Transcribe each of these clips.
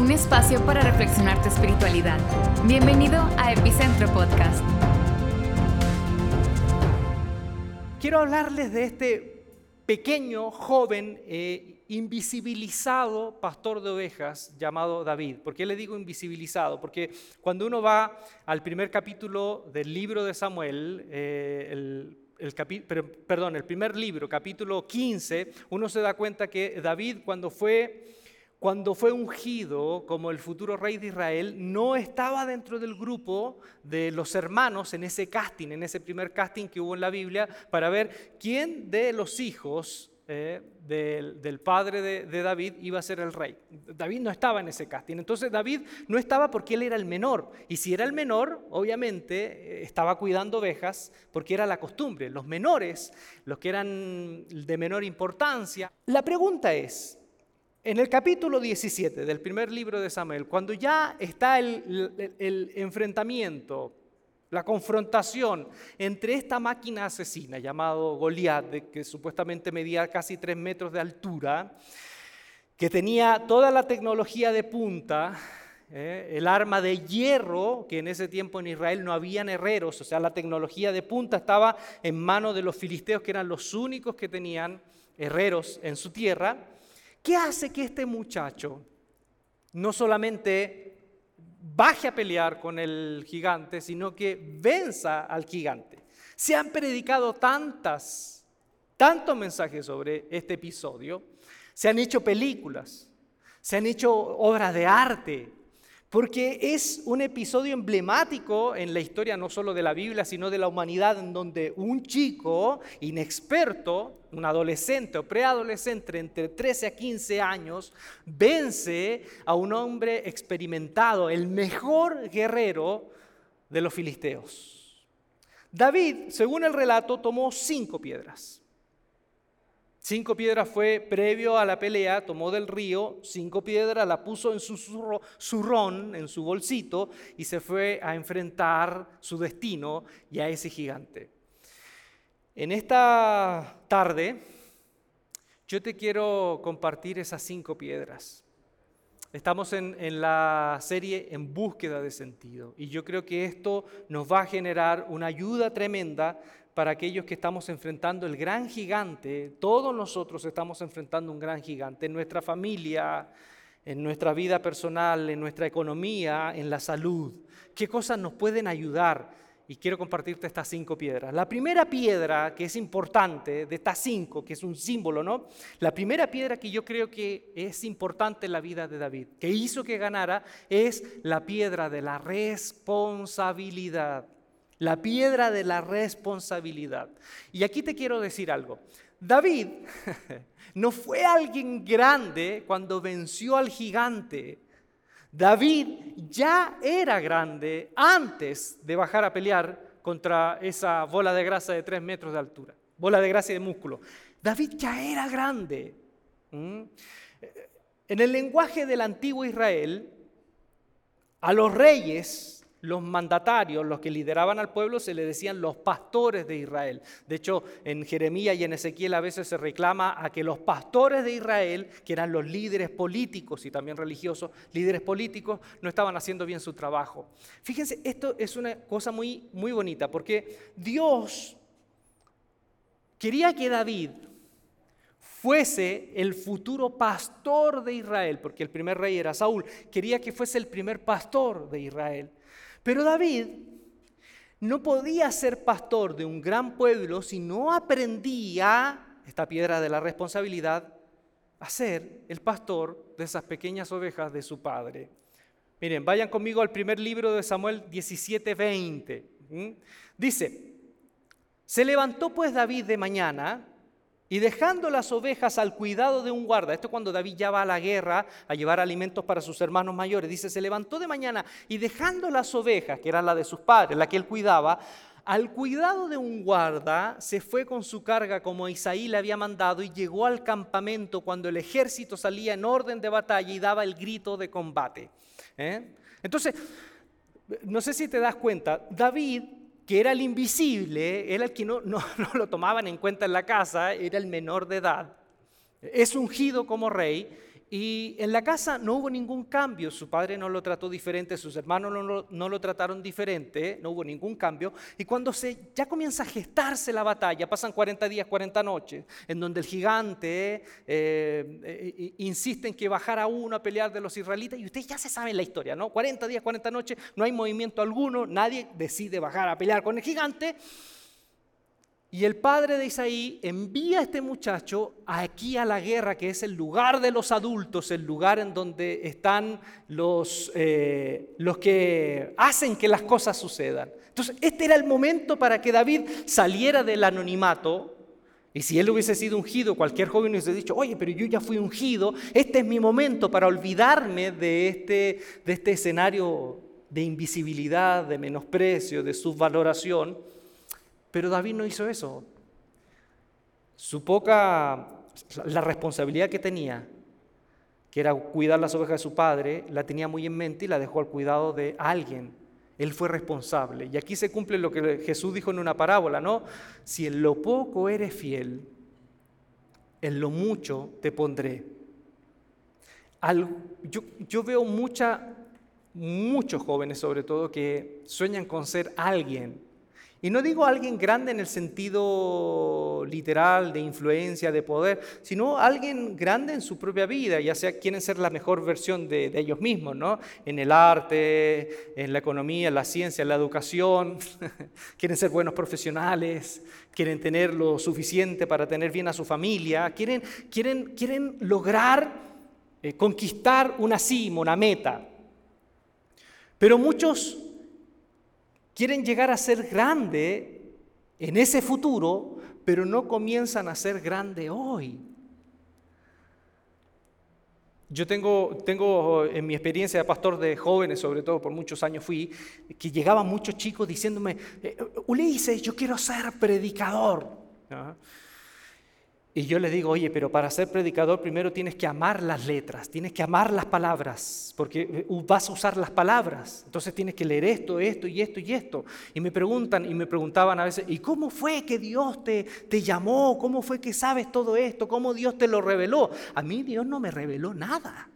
un espacio para reflexionar tu espiritualidad. Bienvenido a Epicentro Podcast. Quiero hablarles de este pequeño, joven, eh, invisibilizado pastor de ovejas llamado David. ¿Por qué le digo invisibilizado? Porque cuando uno va al primer capítulo del libro de Samuel, eh, el el perdón, el primer libro, capítulo 15, uno se da cuenta que David cuando fue, cuando fue ungido como el futuro rey de Israel, no estaba dentro del grupo de los hermanos en ese casting, en ese primer casting que hubo en la Biblia, para ver quién de los hijos eh, del, padre de, David iba a ser el rey. David no estaba en ese casting. Entonces David no estaba porque él era el menor. Y si era el menor, obviamente eh, estaba cuidando ovejas porque era la costumbre. Los menores, los que eran de menor importancia. La pregunta es, en el capítulo 17 del primer libro de Samuel, cuando ya está el enfrentamiento la confrontación entre esta máquina asesina llamado Goliat, que supuestamente medía casi tres metros de altura, que tenía toda la tecnología de punta, eh, el arma de hierro, que en ese tiempo en Israel no habían herreros, o sea, la tecnología de punta estaba en manos de los filisteos, que eran los únicos que tenían herreros en su tierra. ¿Qué hace que este muchacho no solamente baje a pelear con el gigante, sino que venza al gigante. Se han predicado tantas, tantos mensajes sobre este episodio, se han hecho películas, se han hecho obras de arte, porque es un episodio emblemático en la historia no solo de la Biblia, sino de la humanidad, en donde un chico inexperto, un adolescente o preadolescente entre 13 a 15 años, vence a un hombre experimentado, el mejor guerrero de los filisteos. David, según el relato, tomó cinco piedras. Cinco piedras fue previo a la pelea, tomó del río cinco piedras, la puso en su zurrón, en su bolsito, y se fue a enfrentar su destino y a ese gigante. En esta tarde, yo te quiero compartir esas cinco piedras. Estamos en, la serie En búsqueda de sentido y yo creo que esto nos va a generar una ayuda tremenda para aquellos que estamos enfrentando el gran gigante. Todos nosotros estamos enfrentando un gran gigante en nuestra familia, en nuestra vida personal, en nuestra economía, en la salud. ¿Qué cosas nos pueden ayudar? Y quiero compartirte estas cinco piedras. La primera piedra que es importante de estas cinco, que es un símbolo, ¿no? La primera piedra que yo creo que es importante en la vida de David, que hizo que ganara, es la piedra de la responsabilidad la piedra de la responsabilidad. Y aquí te quiero decir algo. David no fue alguien grande cuando venció al gigante. David ya era grande antes de bajar a pelear contra esa bola de grasa de tres metros de altura, bola de grasa y de músculo. David ya era grande. ¿Mm? En el lenguaje del antiguo Israel, a los reyes los mandatarios, los que lideraban al pueblo, se le decían los pastores de Israel. De hecho, en Jeremías y en Ezequiel a veces se reclama a que los pastores de Israel, que eran los líderes políticos y también religiosos, líderes políticos, no estaban haciendo bien su trabajo. Fíjense, esto es una cosa muy, muy bonita, porque Dios quería que David fuese el futuro pastor de Israel, porque el primer rey era Saúl, quería que fuese el primer pastor de Israel. Pero David no podía ser pastor de un gran pueblo si no aprendía, esta piedra de la responsabilidad, a ser el pastor de esas pequeñas ovejas de su padre. Miren, vayan conmigo al primer libro de Samuel 17:20. Dice, se levantó pues David de mañana y dejando las ovejas al cuidado de un guarda, esto cuando David ya va a la guerra a llevar alimentos para sus hermanos mayores, dice, se levantó de mañana y dejando las ovejas, que eran la de sus padres, la que él cuidaba, al cuidado de un guarda, se fue con su carga como Isaí le había mandado y llegó al campamento cuando el ejército salía en orden de batalla y daba el grito de combate. ¿eh? Entonces, no sé si te das cuenta, David que era el invisible, era el que no, no, lo tomaban en cuenta en la casa, era el menor de edad, es ungido como rey Y en la casa no hubo ningún cambio, su padre no lo trató diferente, sus hermanos no lo, no lo trataron diferente, no hubo ningún cambio. Y cuando se, ya comienza a gestarse la batalla, pasan 40 días, 40 noches, en donde el gigante eh, eh, insiste en que bajara uno a pelear de los israelitas, y ustedes ya se saben la historia, ¿no? 40 días, 40 noches, no hay movimiento alguno, nadie decide bajar a pelear con el gigante. Y el padre de Isaí envía a este muchacho aquí a la guerra, que es el lugar de los adultos, el lugar en donde están los, eh, los que hacen que las cosas sucedan. Entonces, este era el momento para que David saliera del anonimato. Y si él hubiese sido ungido, cualquier joven hubiese dicho, oye, pero yo ya fui ungido, este es mi momento para olvidarme de este, de este escenario de invisibilidad, de menosprecio, de subvaloración pero David no hizo eso. Su poca, la responsabilidad que tenía, que era cuidar las ovejas de su padre, la tenía muy en mente y la dejó al cuidado de alguien. Él fue responsable. Y aquí se cumple lo que Jesús dijo en una parábola, ¿no? Si en lo poco eres fiel, en lo mucho te pondré. yo, yo, veo mucha, muchos jóvenes sobre todo que sueñan con ser alguien y no digo alguien grande en el sentido literal de influencia, de poder, sino alguien grande en su propia vida, ya sea quieren ser la mejor versión de, ellos mismos, ¿no? En el arte, en la economía, en la ciencia, en la educación, quieren ser buenos profesionales, quieren tener lo suficiente para tener bien a su familia, quieren, quieren, quieren lograr eh, conquistar una cima, una meta. Pero muchos quieren llegar a ser grande en ese futuro, pero no comienzan a ser grande hoy. Yo tengo, tengo en mi experiencia de pastor de jóvenes, sobre todo por muchos años fui, que llegaban muchos chicos diciéndome, eh, Ulises, yo quiero ser predicador. Y yo le digo, oye, pero para ser predicador primero tienes que amar las letras, tienes que amar las palabras, porque uh, vas a usar las palabras. Entonces tienes que leer esto, esto y esto y esto. Y me preguntan y me preguntaban a veces, ¿y cómo fue que Dios te, te llamó? ¿Cómo fue que sabes todo esto? ¿Cómo Dios te lo reveló? A mí Dios no me reveló nada.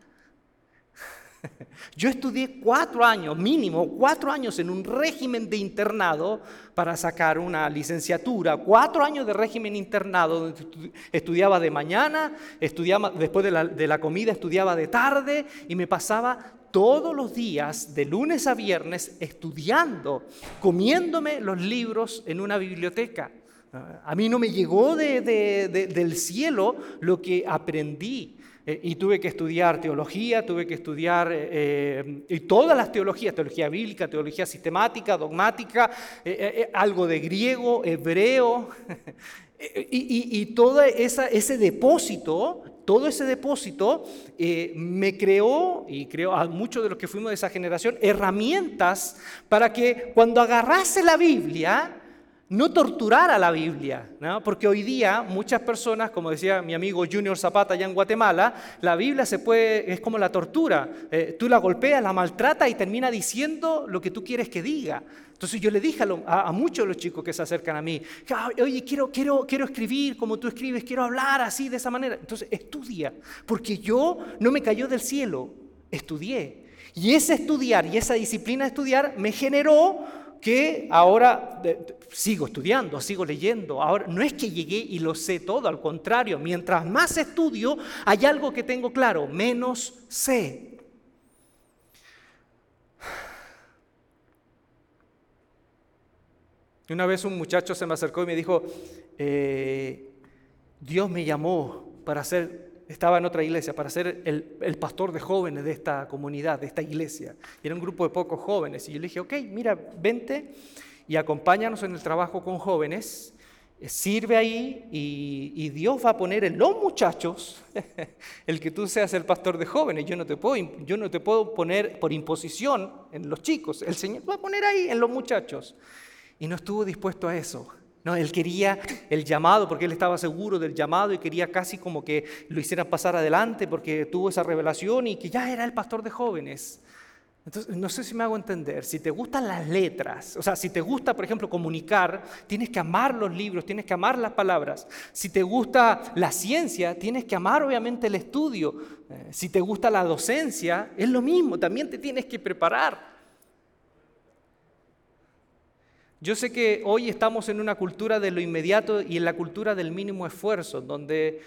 Yo estudié cuatro años, mínimo cuatro años en un régimen de internado para sacar una licenciatura. Cuatro años de régimen internado, donde estudiaba de mañana, estudiaba después de la, de la comida, estudiaba de tarde y me pasaba todos los días, de lunes a viernes, estudiando, comiéndome los libros en una biblioteca. A mí no me llegó del cielo lo que aprendí. Eh, y tuve que estudiar teología, tuve que estudiar eh, y todas las teologías, teología bíblica, teología sistemática, dogmática, eh, algo de griego, hebreo, y, y, todo ese depósito, todo ese depósito me creó, y creo a muchos de los que fuimos de esa generación, herramientas para que cuando agarrase la Biblia, no torturar a la Biblia, porque hoy día muchas personas, como decía mi amigo Junior Zapata allá en Guatemala, la Biblia se puede, es como la tortura, eh, tú la golpeas, la maltratas y termina diciendo lo que tú quieres que diga. Entonces yo le dije a, muchos de los chicos que se acercan a mí, oye, quiero, quiero, quiero escribir como tú escribes, quiero hablar así, de esa manera. Entonces estudia, porque yo no me cayó del cielo, estudié. Y ese estudiar y esa disciplina de estudiar me generó que ahora sigo estudiando, sigo leyendo. Ahora no es que llegué y lo sé todo, al contrario, mientras más estudio, hay algo que tengo claro, menos sé. Una vez un muchacho se me acercó y me dijo, eh, Dios me llamó para ser estaba en otra iglesia para ser el, pastor de jóvenes de esta comunidad, de esta iglesia. Y era un grupo de pocos jóvenes. Y yo le dije, ok, mira, vente y acompáñanos en el trabajo con jóvenes. Eh, sirve ahí y, Dios va a poner en los muchachos el que tú seas el pastor de jóvenes. Yo no, te puedo, yo no te puedo poner por imposición en los chicos. El Señor va a poner ahí en los muchachos. Y no estuvo dispuesto a eso. No, él quería el llamado porque él estaba seguro del llamado y quería casi como que lo hicieran pasar adelante porque tuvo esa revelación y que ya era el pastor de jóvenes. Entonces, no sé si me hago entender, si te gustan las letras, o sea, si te gusta, por ejemplo, comunicar, tienes que amar los libros, tienes que amar las palabras. Si te gusta la ciencia, tienes que amar obviamente el estudio. Eh, si te gusta la docencia, es lo mismo, también te tienes que preparar. Yo sé que hoy estamos en una cultura de lo inmediato y en la cultura del mínimo esfuerzo, donde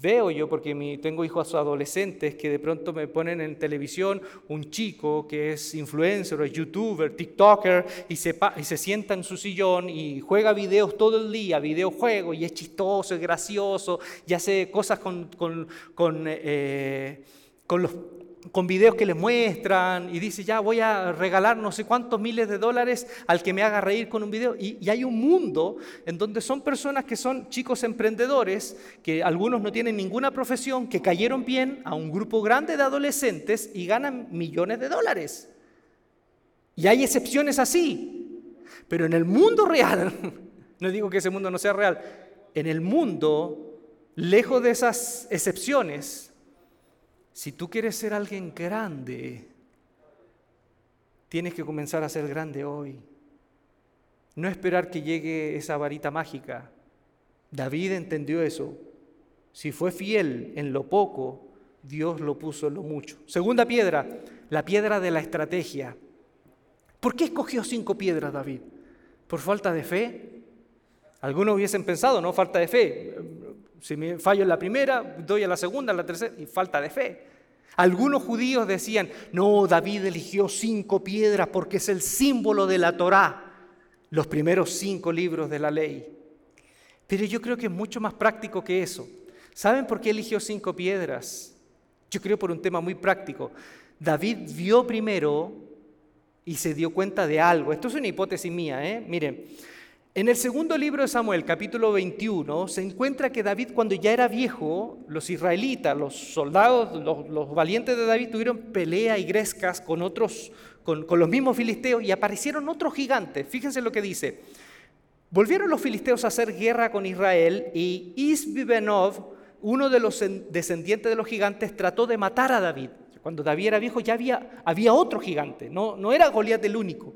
veo yo, porque tengo hijos adolescentes que de pronto me ponen en televisión un chico que es influencer, o youtuber, tiktoker, y se, y se sienta en su sillón y juega videos todo el día, videojuegos, y es chistoso, es gracioso, y hace cosas con, con, con, eh, con los con videos que le muestran y dice, ya voy a regalar no sé cuántos miles de dólares al que me haga reír con un video. Y, y, hay un mundo en donde son personas que son chicos emprendedores, que algunos no tienen ninguna profesión, que cayeron bien a un grupo grande de adolescentes y ganan millones de dólares. Y hay excepciones así. Pero en el mundo real, no digo que ese mundo no sea real, en el mundo, lejos de esas excepciones, si tú quieres ser alguien grande, tienes que comenzar a ser grande hoy. No esperar que llegue esa varita mágica. David entendió eso. Si fue fiel en lo poco, Dios lo puso en lo mucho. Segunda piedra, la piedra de la estrategia. ¿Por qué escogió cinco piedras David? ¿Por falta de fe? Algunos hubiesen pensado, no, falta de fe. Si me fallo en la primera, doy a la segunda, a la tercera, y falta de fe. Algunos judíos decían, no, David eligió cinco piedras porque es el símbolo de la Torá, los primeros cinco libros de la ley. Pero yo creo que es mucho más práctico que eso. ¿Saben por qué eligió cinco piedras? Yo creo por un tema muy práctico. David vio primero y se dio cuenta de algo. Esto es una hipótesis mía, ¿eh? Miren, en el segundo libro de Samuel, capítulo 21, se encuentra que David cuando ya era viejo, los israelitas, los soldados, los, valientes de David tuvieron pelea y grescas con otros, con, los mismos filisteos y aparecieron otros gigantes. Fíjense lo que dice. Volvieron los filisteos a hacer guerra con Israel y Isbibenov, uno de los descendientes de los gigantes, trató de matar a David. Cuando David era viejo ya había, había otro gigante, no, no era Goliat el único.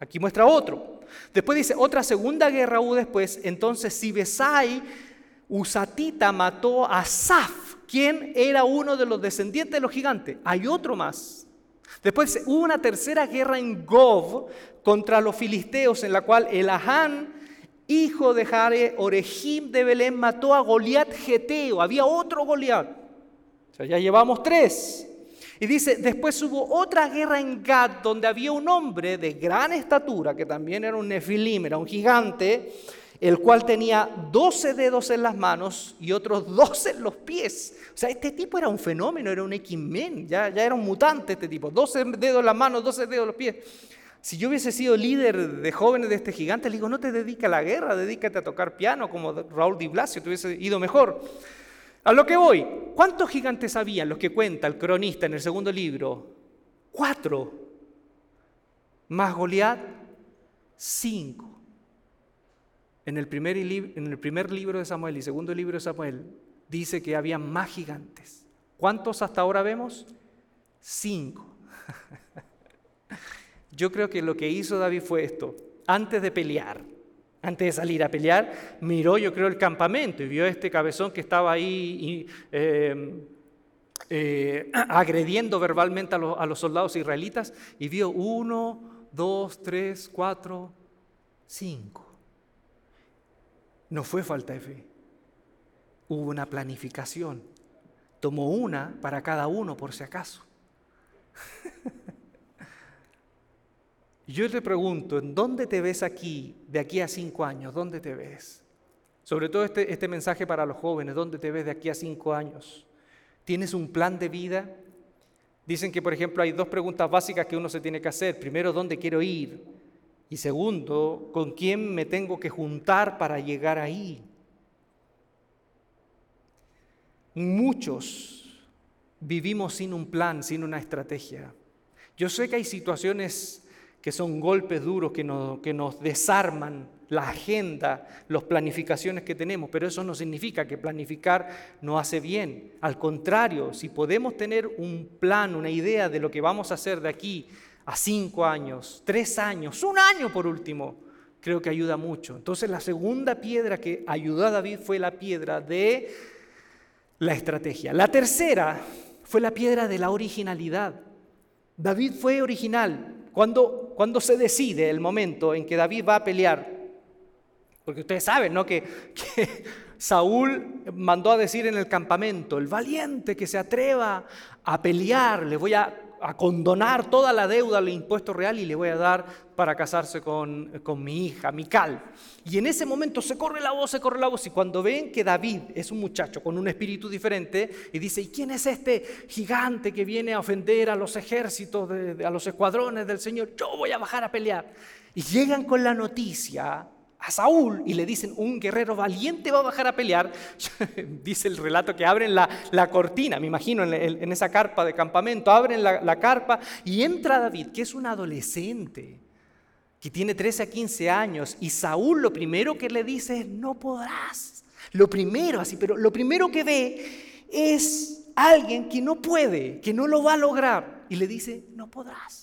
Aquí muestra otro. Después dice, otra segunda guerra hubo después, entonces Sibesai Usatita mató a Saf, quien era uno de los descendientes de los gigantes. Hay otro más. Después hubo una tercera guerra en Gov contra los filisteos, en la cual Elahán, hijo de Jare, Orejim de Belén, mató a Goliat Geteo. Había otro Goliat. O sea, ya llevamos tres. Y dice, después hubo otra guerra en Gad donde había un hombre de gran estatura, que también era un nefilim, era un gigante, el cual tenía 12 dedos en las manos y otros 12 en los pies. O sea, este tipo era un fenómeno, era un X-Men, ya, ya era un mutante este tipo. 12 dedos en las manos, 12 dedos en los pies. Si yo hubiese sido líder de jóvenes de este gigante, le digo, no te dediques a la guerra, dedícate a tocar piano como Raúl Di Blasio, te hubiese ido mejor. A lo que voy, ¿cuántos gigantes había los que cuenta el cronista en el segundo libro? Cuatro. Más Goliat, cinco. En el, primer, en el primer libro de Samuel y segundo libro de Samuel dice que había más gigantes. ¿Cuántos hasta ahora vemos? Cinco. Yo creo que lo que hizo David fue esto. Antes de pelear, antes de salir a pelear, miró, yo creo, el campamento y vio este cabezón que estaba ahí eh, eh, agrediendo verbalmente a, a, los soldados israelitas y vio uno, dos, tres, cuatro, cinco. No fue falta de fe. Hubo una planificación. Tomó una para cada uno por si acaso. Yo te pregunto, ¿en dónde te ves aquí, de aquí a cinco años? ¿Dónde te ves? Sobre todo este, este mensaje para los jóvenes, ¿dónde te ves de aquí a cinco años? ¿Tienes un plan de vida? Dicen que, por ejemplo, hay dos preguntas básicas que uno se tiene que hacer. Primero, ¿dónde quiero ir? Y segundo, ¿con quién me tengo que juntar para llegar ahí? Muchos vivimos sin un plan, sin una estrategia. Yo sé que hay situaciones que son golpes duros que nos, que nos desarman la agenda, las planificaciones que tenemos, pero eso no significa que planificar no hace bien. Al contrario, si podemos tener un plan, una idea de lo que vamos a hacer de aquí a cinco años, tres años, un año por último, creo que ayuda mucho. Entonces la segunda piedra que ayudó a David fue la piedra de la estrategia. La tercera fue la piedra de la originalidad. David fue original. Cuando, cuando se decide el momento en que David va a pelear, porque ustedes saben, ¿no? Que, que Saúl mandó a decir en el campamento, el valiente que se atreva a pelear, le voy a a condonar toda la deuda al impuesto real y le voy a dar para casarse con, con, mi hija, Mical. Y en ese momento se corre la voz, se corre la voz. Y cuando ven que David es un muchacho con un espíritu diferente y dice, ¿y quién es este gigante que viene a ofender a los ejércitos, a los escuadrones del Señor? Yo voy a bajar a pelear. Y llegan con la noticia a Saúl y le dicen, un guerrero valiente va a bajar a pelear, dice el relato que abren la, cortina, me imagino en, esa carpa de campamento, abren la, la, carpa y entra David, que es un adolescente, que tiene 13 a 15 años, y Saúl lo primero que le dice es, no podrás. Lo primero, así, pero lo primero que ve es alguien que no puede, que no lo va a lograr, y le dice, no podrás.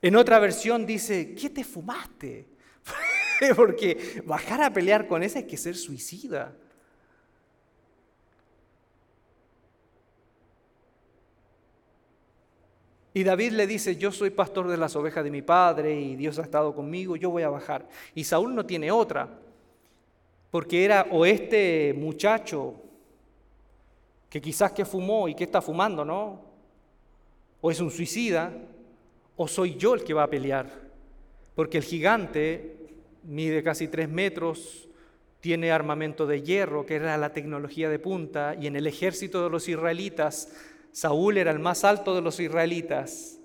En otra versión dice, ¿qué te fumaste? Porque bajar a pelear con esa es que ser suicida. Y David le dice, yo soy pastor de las ovejas de mi padre y Dios ha estado conmigo, yo voy a bajar. Y Saúl no tiene otra, porque era o este muchacho que quizás que fumó y que está fumando, ¿no? O es un suicida, o soy yo el que va a pelear, porque el gigante mide casi tres metros, tiene armamento de hierro, que era la tecnología de punta, y en el ejército de los israelitas, Saúl era el más alto de los israelitas,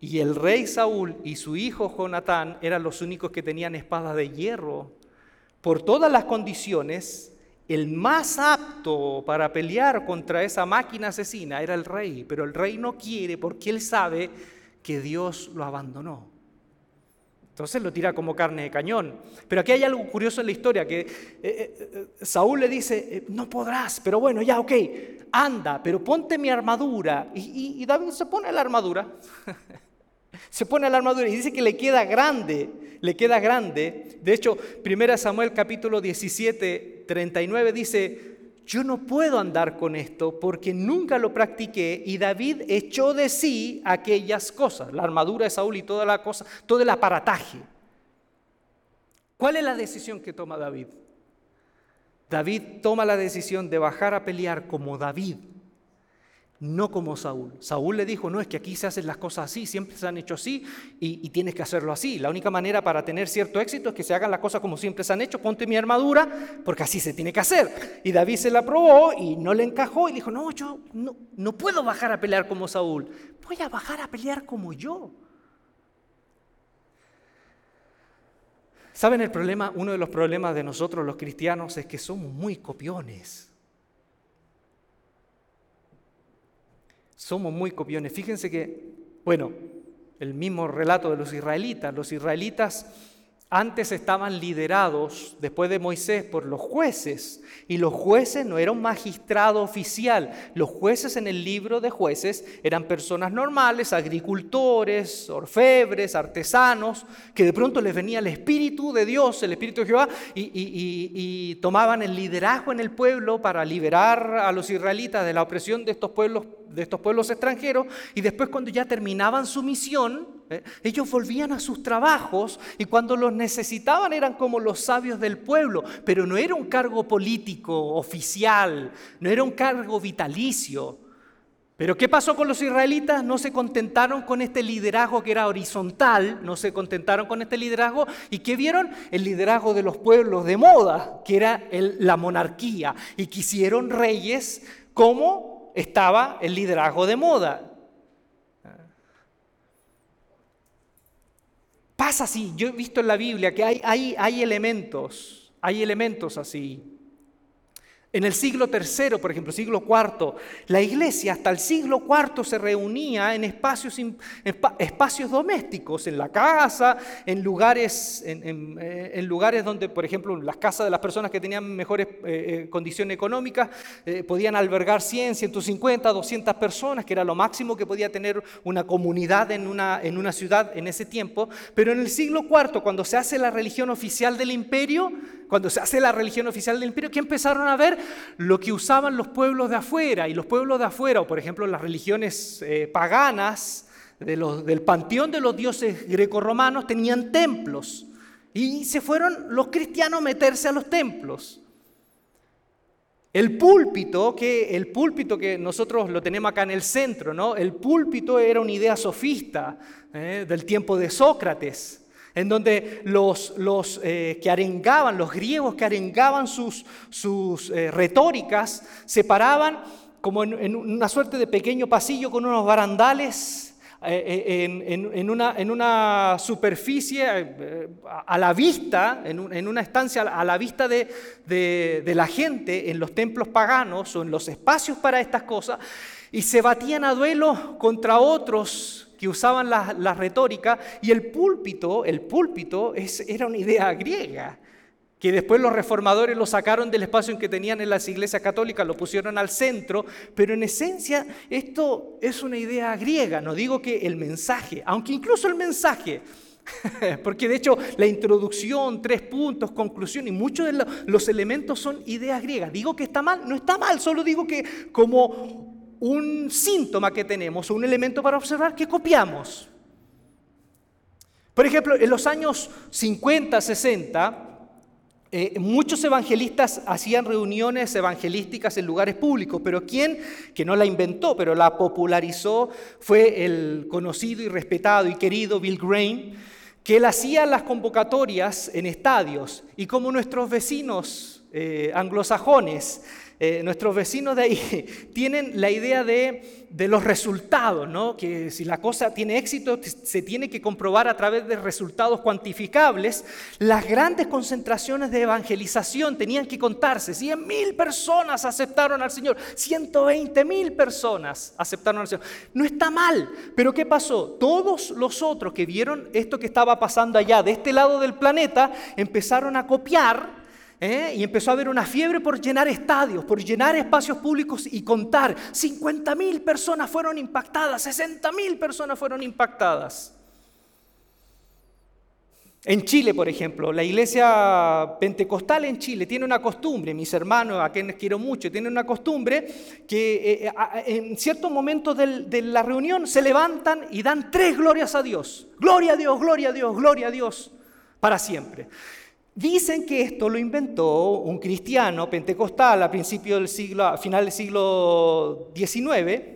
y el rey Saúl y su hijo Jonatán eran los únicos que tenían espadas de hierro. Por todas las condiciones, el más apto para pelear contra esa máquina asesina era el rey, pero el rey no quiere porque él sabe que Dios lo abandonó. Entonces lo tira como carne de cañón. Pero aquí hay algo curioso en la historia, que eh, eh, eh, Saúl le dice, no podrás, pero bueno, ya, ok, anda, pero ponte mi armadura. Y, y David se pone la armadura. se pone la armadura y dice que le queda grande, le queda grande. De hecho, 1 Samuel capítulo 17, 39 dice, yo no puedo andar con esto porque nunca lo practiqué y David echó de sí aquellas cosas, la armadura de Saúl y toda la cosa, todo el aparataje. ¿Cuál es la decisión que toma David? David toma la decisión de bajar a pelear como David, no como Saúl. Saúl le dijo, no, es que aquí se hacen las cosas así, siempre se han hecho así y, tienes que hacerlo así. La única manera para tener cierto éxito es que se hagan las cosas como siempre se han hecho, ponte mi armadura, porque así se tiene que hacer. Y David se la probó y no le encajó y dijo, no, yo no, no puedo bajar a pelear como Saúl, voy a bajar a pelear como yo. ¿Saben el problema? Uno de los problemas de nosotros los cristianos es que somos muy copiones. Somos muy copiones. Fíjense que, bueno, el mismo relato de los israelitas, los israelitas antes estaban liderados, después de Moisés, por los jueces. Y los jueces no eran un magistrado oficial. Los jueces en el libro de jueces eran personas normales, agricultores, orfebres, artesanos, que de pronto les venía el Espíritu de Dios, el Espíritu de Jehová, y, y tomaban el liderazgo en el pueblo para liberar a los israelitas de la opresión de estos pueblos de estos pueblos extranjeros y después cuando ya terminaban su misión, ellos volvían a sus trabajos y cuando los necesitaban eran como los sabios del pueblo, pero no era un cargo político oficial, no era un cargo vitalicio. Pero ¿qué pasó con los israelitas? No se contentaron con este liderazgo que era horizontal, no se contentaron con este liderazgo. ¿Y qué vieron? El liderazgo de los pueblos de moda, que era la monarquía. Y quisieron reyes como estaba el liderazgo de moda. Pasa así, yo he visto en la Biblia que hay, hay, hay elementos, hay elementos así. En el siglo III, por ejemplo, siglo IV, la iglesia hasta el siglo IV se reunía en espacios, domésticos, en la casa, en lugares, en, eh, lugares donde, por ejemplo, las casas de las personas que tenían mejores eh, eh, condiciones económicas podían albergar 100, 150, 200 personas, que era lo máximo que podía tener una comunidad en una, en una ciudad en ese tiempo. Pero en el siglo IV, cuando se hace la religión oficial del imperio, cuando se hace la religión oficial del imperio, ¿qué empezaron a ver? Lo que usaban los pueblos de afuera. Y los pueblos de afuera, o por ejemplo las religiones eh, paganas del panteón de los dioses grecorromanos, tenían templos. Y se fueron los cristianos a meterse a los templos. El púlpito, que el púlpito que nosotros lo tenemos acá en el centro, ¿no? El púlpito era una idea sofista ¿eh? del tiempo de Sócrates en donde los, los eh, que arengaban, los griegos que arengaban sus, sus eh, retóricas, se paraban como en, una suerte de pequeño pasillo con unos barandales eh, en, una, en, una, superficie a la vista, en, una estancia a la vista de, de la gente en los templos paganos o en los espacios para estas cosas, y se batían a duelo contra otros que usaban la, retórica y el púlpito, el púlpito es, era una idea griega, que después los reformadores lo sacaron del espacio en que tenían en las iglesias católicas, lo pusieron al centro, pero en esencia esto es una idea griega, no digo que el mensaje, aunque incluso el mensaje, porque de hecho la introducción, tres puntos, conclusión y muchos de los elementos son ideas griegas. Digo que está mal, no está mal, solo digo que como un síntoma que tenemos, un elemento para observar que copiamos. Por ejemplo, en los años 50, 60, eh, muchos evangelistas hacían reuniones evangelísticas en lugares públicos, pero quien, que no la inventó, pero la popularizó, fue el conocido y respetado y querido Bill Graham, que él hacía las convocatorias en estadios y como nuestros vecinos eh, anglosajones eh, nuestros vecinos de ahí tienen la idea de, de, los resultados, ¿no? que si la cosa tiene éxito se tiene que comprobar a través de resultados cuantificables. Las grandes concentraciones de evangelización tenían que contarse. 100 mil personas aceptaron al Señor, 120 mil personas aceptaron al Señor. No está mal, pero ¿qué pasó? Todos los otros que vieron esto que estaba pasando allá, de este lado del planeta, empezaron a copiar ¿eh? Y empezó a haber una fiebre por llenar estadios, por llenar espacios públicos y contar. 50 mil personas fueron impactadas, 60 mil personas fueron impactadas. En Chile, por ejemplo, la iglesia pentecostal en Chile tiene una costumbre, mis hermanos, a quienes quiero mucho, tienen una costumbre que eh, en ciertos momentos de la reunión se levantan y dan tres glorias a Dios. Gloria a Dios, gloria a Dios, gloria a Dios, para siempre. Dicen que esto lo inventó un cristiano pentecostal a principio del siglo, a final del siglo XIX,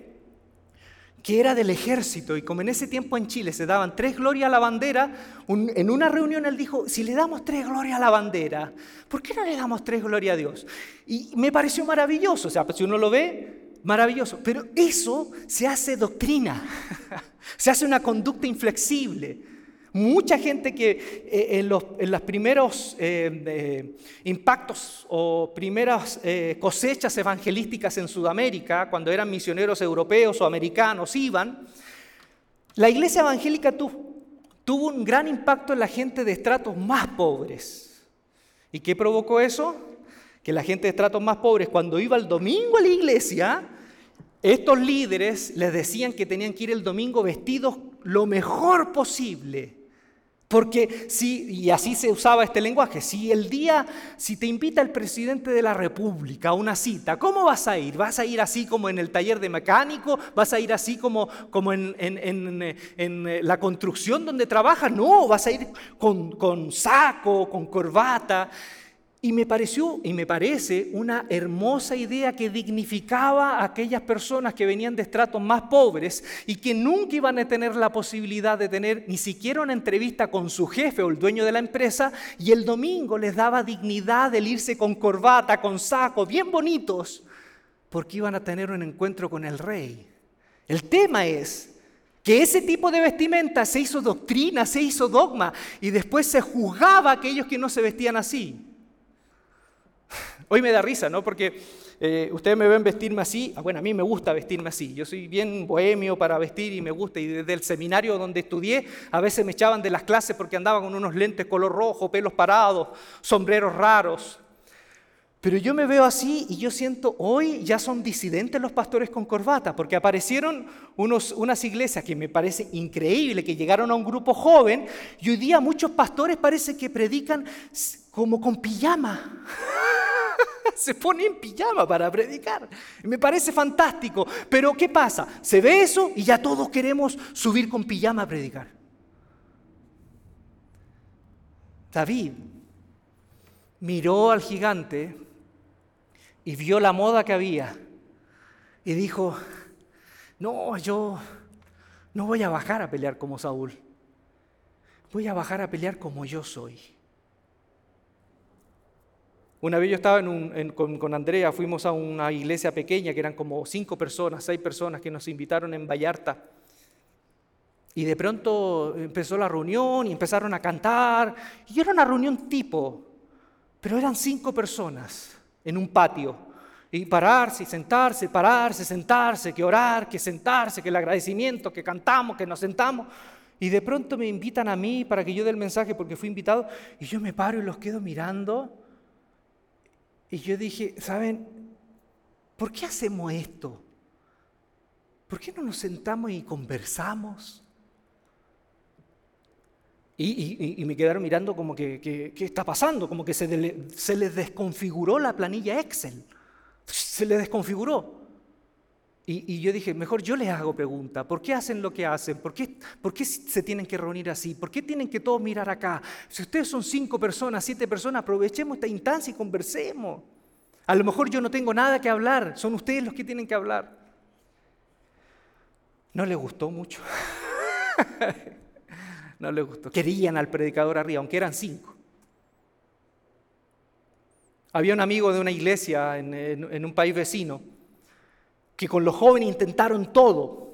que era del ejército y como en ese tiempo en Chile se daban tres glorias a la bandera, en una reunión él dijo, si le damos tres glorias a la bandera, ¿por qué no le damos tres glorias a Dios? Y me pareció maravilloso, o sea, si uno lo ve, maravilloso, pero eso se hace doctrina, se hace una conducta inflexible. Mucha gente que eh, en, los, primeros eh, impactos o primeras eh, cosechas evangelísticas en Sudamérica, cuando eran misioneros europeos o americanos, iban, la iglesia evangélica tuvo un gran impacto en la gente de estratos más pobres. ¿Y qué provocó eso? Que la gente de estratos más pobres, cuando iba el domingo a la iglesia, estos líderes les decían que tenían que ir el domingo vestidos lo mejor posible porque si, y así se usaba este lenguaje, si el día, si te invita el presidente de la República a una cita, ¿cómo vas a ir? ¿Vas a ir así como en el taller de mecánico? ¿Vas a ir así como, como en, en, en, la construcción donde trabajas? No, vas a ir con, con saco, con corbata. Y me pareció y me parece una hermosa idea que dignificaba a aquellas personas que venían de estratos más pobres y que nunca iban a tener la posibilidad de tener ni siquiera una entrevista con su jefe o el dueño de la empresa y el domingo les daba dignidad el irse con corbata, con saco, bien bonitos, porque iban a tener un encuentro con el rey. El tema es que ese tipo de vestimenta se hizo doctrina, se hizo dogma y después se juzgaba a aquellos que no se vestían así. Hoy me da risa, ¿no? Porque eh, ustedes me ven vestirme así. Ah, bueno, a mí me gusta vestirme así. Yo soy bien bohemio para vestir y me gusta. Y desde el seminario donde estudié, a veces me echaban de las clases porque andaba con unos lentes color rojo, pelos parados, sombreros raros. Pero yo me veo así y yo siento, hoy ya son disidentes los pastores con corbata, porque aparecieron unos, unas iglesias que me parece increíble, que llegaron a un grupo joven, y hoy día muchos pastores parece que predican como con pijama. Se pone en pijama para predicar. Me parece fantástico. Pero ¿qué pasa? Se ve eso y ya todos queremos subir con pijama a predicar. David miró al gigante y vio la moda que había y dijo, no, yo no voy a bajar a pelear como Saúl, voy a bajar a pelear como yo soy. Una vez yo estaba con, con, Andrea, fuimos a una iglesia pequeña que eran como cinco personas, seis personas que nos invitaron en Vallarta. Y de pronto empezó la reunión y empezaron a cantar. Y era una reunión tipo, pero eran cinco personas en un patio. Y pararse y sentarse, pararse, sentarse, que orar, que sentarse, que el agradecimiento, que cantamos, que nos sentamos. Y de pronto me invitan a mí para que yo dé el mensaje porque fui invitado. Y yo me paro y los quedo mirando. Y yo dije, ¿saben? ¿Por qué hacemos esto? ¿Por qué no nos sentamos y conversamos? Y, me quedaron mirando como que, ¿qué está pasando? Como que se, les desconfiguró la planilla Excel. Se les desconfiguró. Y, yo dije, mejor yo les hago pregunta. ¿Por qué hacen lo que hacen? ¿Por qué, ¿Por qué se tienen que reunir así? ¿Por qué tienen que todos mirar acá? Si ustedes son cinco personas, siete personas, aprovechemos esta instancia y conversemos. A lo mejor yo no tengo nada que hablar, son ustedes los que tienen que hablar. No les gustó mucho. no les gustó. Querían al predicador arriba, aunque eran cinco. Había un amigo de una iglesia en, un país vecino que con los jóvenes intentaron todo.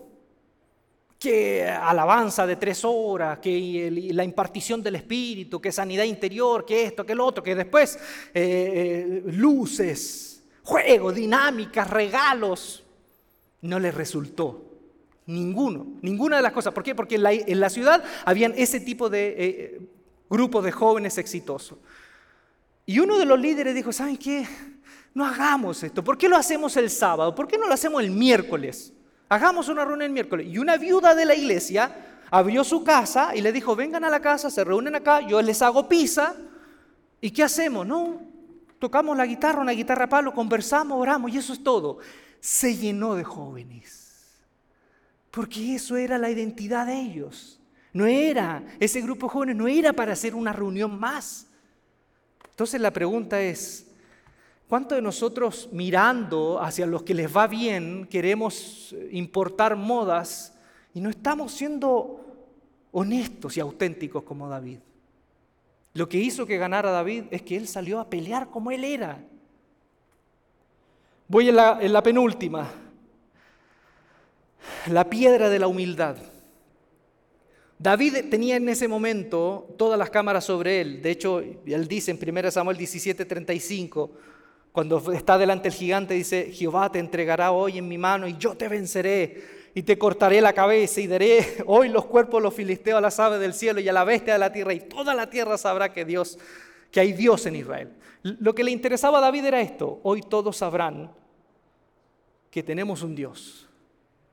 Que alabanza de tres horas, que la impartición del Espíritu, que sanidad interior, que esto, que lo otro, que después eh, eh, luces, juego, dinámicas, regalos. No les resultó. Ninguno, ninguna de las cosas. ¿Por qué? Porque en la, ciudad habían ese tipo de eh, grupos de jóvenes exitosos. Y uno de los líderes dijo, ¿saben qué? No hagamos esto. ¿Por qué lo hacemos el sábado? ¿Por qué no lo hacemos el miércoles? Hagamos una reunión el miércoles. Y una viuda de la iglesia abrió su casa y le dijo, vengan a la casa, se reúnen acá, yo les hago pizza. ¿Y qué hacemos? No, tocamos la guitarra, una guitarra palo, conversamos, oramos y eso es todo. Se llenó de jóvenes. Porque eso era la identidad de ellos. No era, ese grupo de jóvenes no era para hacer una reunión más. Entonces la pregunta es, ¿cuántos de nosotros mirando hacia los que les va bien queremos importar modas y no estamos siendo honestos y auténticos como David? Lo que hizo que ganara David es que él salió a pelear como él era. Voy en la, en la penúltima la piedra de la humildad. David tenía en ese momento todas las cámaras sobre él. De hecho, él dice en 1 Samuel 17:35, cuando está delante el gigante, dice, Jehová te entregará hoy en mi mano y yo te venceré y te cortaré la cabeza y daré hoy los cuerpos los filisteos a las aves del cielo y a la bestia de la tierra y toda la tierra sabrá que Dios, que hay Dios en Israel. Lo que le interesaba a David era esto, hoy todos sabrán que tenemos un Dios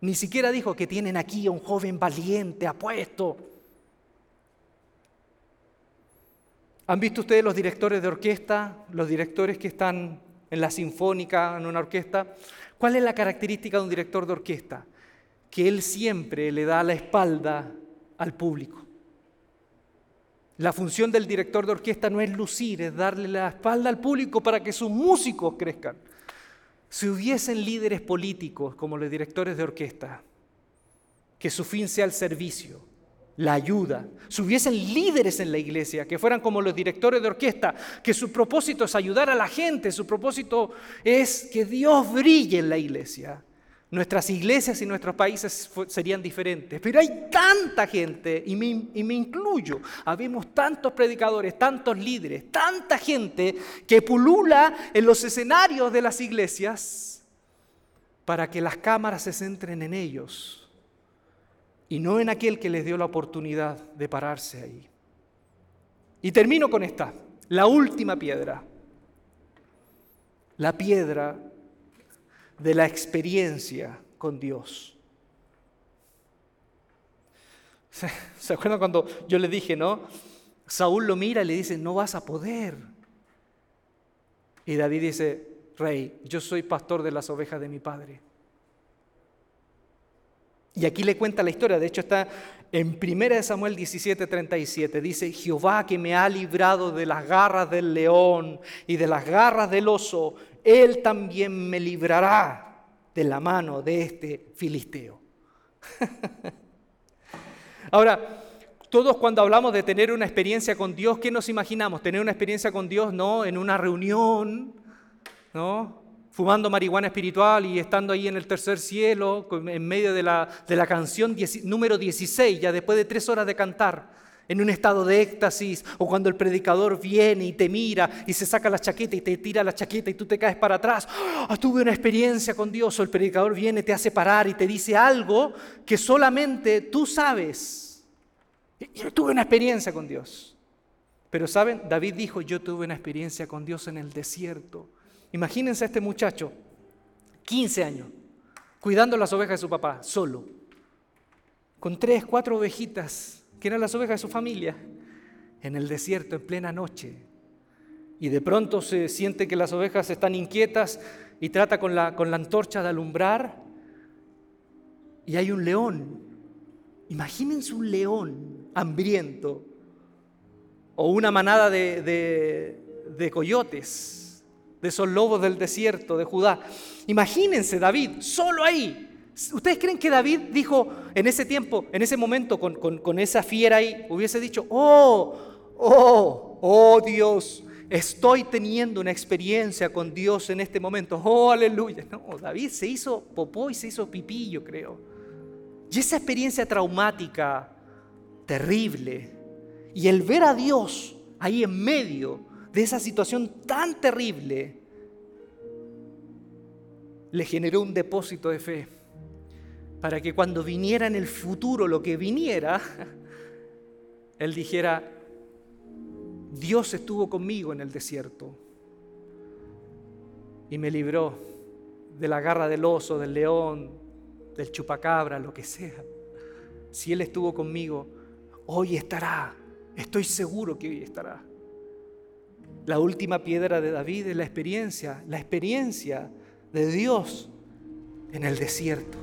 ni siquiera dijo que tienen aquí a un joven valiente, apuesto. ¿Han visto ustedes los directores de orquesta, los directores que están en la sinfónica, en una orquesta? ¿Cuál es la característica de un director de orquesta? Que él siempre le da la espalda al público. La función del director de orquesta no es lucir, es darle la espalda al público para que sus músicos crezcan. Si hubiesen líderes políticos como los directores de orquesta, que su fin sea el servicio, la ayuda, si hubiesen líderes en la iglesia que fueran como los directores de orquesta, que su propósito es ayudar a la gente, su propósito es que Dios brille en la iglesia, nuestras iglesias y nuestros países serían diferentes. Pero hay tanta gente, y me, incluyo, habemos tantos predicadores, tantos líderes, tanta gente que pulula en los escenarios de las iglesias para que las cámaras se centren en ellos y no en aquel que les dio la oportunidad de pararse ahí. Y termino con esta, la última piedra, la piedra de la experiencia con Dios. ¿Se acuerdan cuando yo le dije, no? Saúl lo mira y le dice, no vas a poder. Y David dice, rey, yo soy pastor de las ovejas de mi padre. Y aquí le cuenta la historia, de hecho está en 1 Samuel 17, 37, dice, Jehová que me ha librado de las garras del león y de las garras del oso, él también me librará de la mano de este filisteo. Ahora, todos cuando hablamos de tener una experiencia con Dios, ¿qué nos imaginamos? Tener una experiencia con Dios, ¿no? En una reunión, ¿no? Fumando marihuana espiritual y estando ahí en el tercer cielo, en medio de la, de la canción número 16, ya después de tres horas de cantar, en un estado de éxtasis, o cuando el predicador viene y te mira y se saca la chaqueta y te tira la chaqueta y tú te caes para atrás. Ah, tuve una experiencia con Dios, o el predicador viene, te hace parar y te dice algo que solamente tú sabes. Yo tuve una experiencia con Dios. Pero saben, David dijo, yo tuve una experiencia con Dios en el desierto. Imagínense a este muchacho, 15 años, cuidando las ovejas de su papá, solo, con tres, cuatro ovejitas, que eran las ovejas de su familia, en el desierto, en plena noche. Y de pronto se siente que las ovejas están inquietas y trata con la, con la antorcha de alumbrar y hay un león. Imagínense un león hambriento o una manada de, de coyotes de esos lobos del desierto de Judá. Imagínense David, solo ahí. ¿Ustedes creen que David dijo en ese tiempo, en ese momento, con, esa fiera ahí, hubiese dicho, oh, oh, oh Dios, estoy teniendo una experiencia con Dios en este momento, oh, aleluya. No, David se hizo popó y se hizo pipí, yo creo. Y esa experiencia traumática, terrible, y el ver a Dios ahí en medio, de esa situación tan terrible, le generó un depósito de fe para que cuando viniera en el futuro lo que viniera, él dijera, Dios estuvo conmigo en el desierto y me libró de la garra del oso, del león, del chupacabra, lo que sea. Si Él estuvo conmigo, hoy estará. Estoy seguro que hoy estará. La última piedra de David es la experiencia, la experiencia de Dios en el desierto.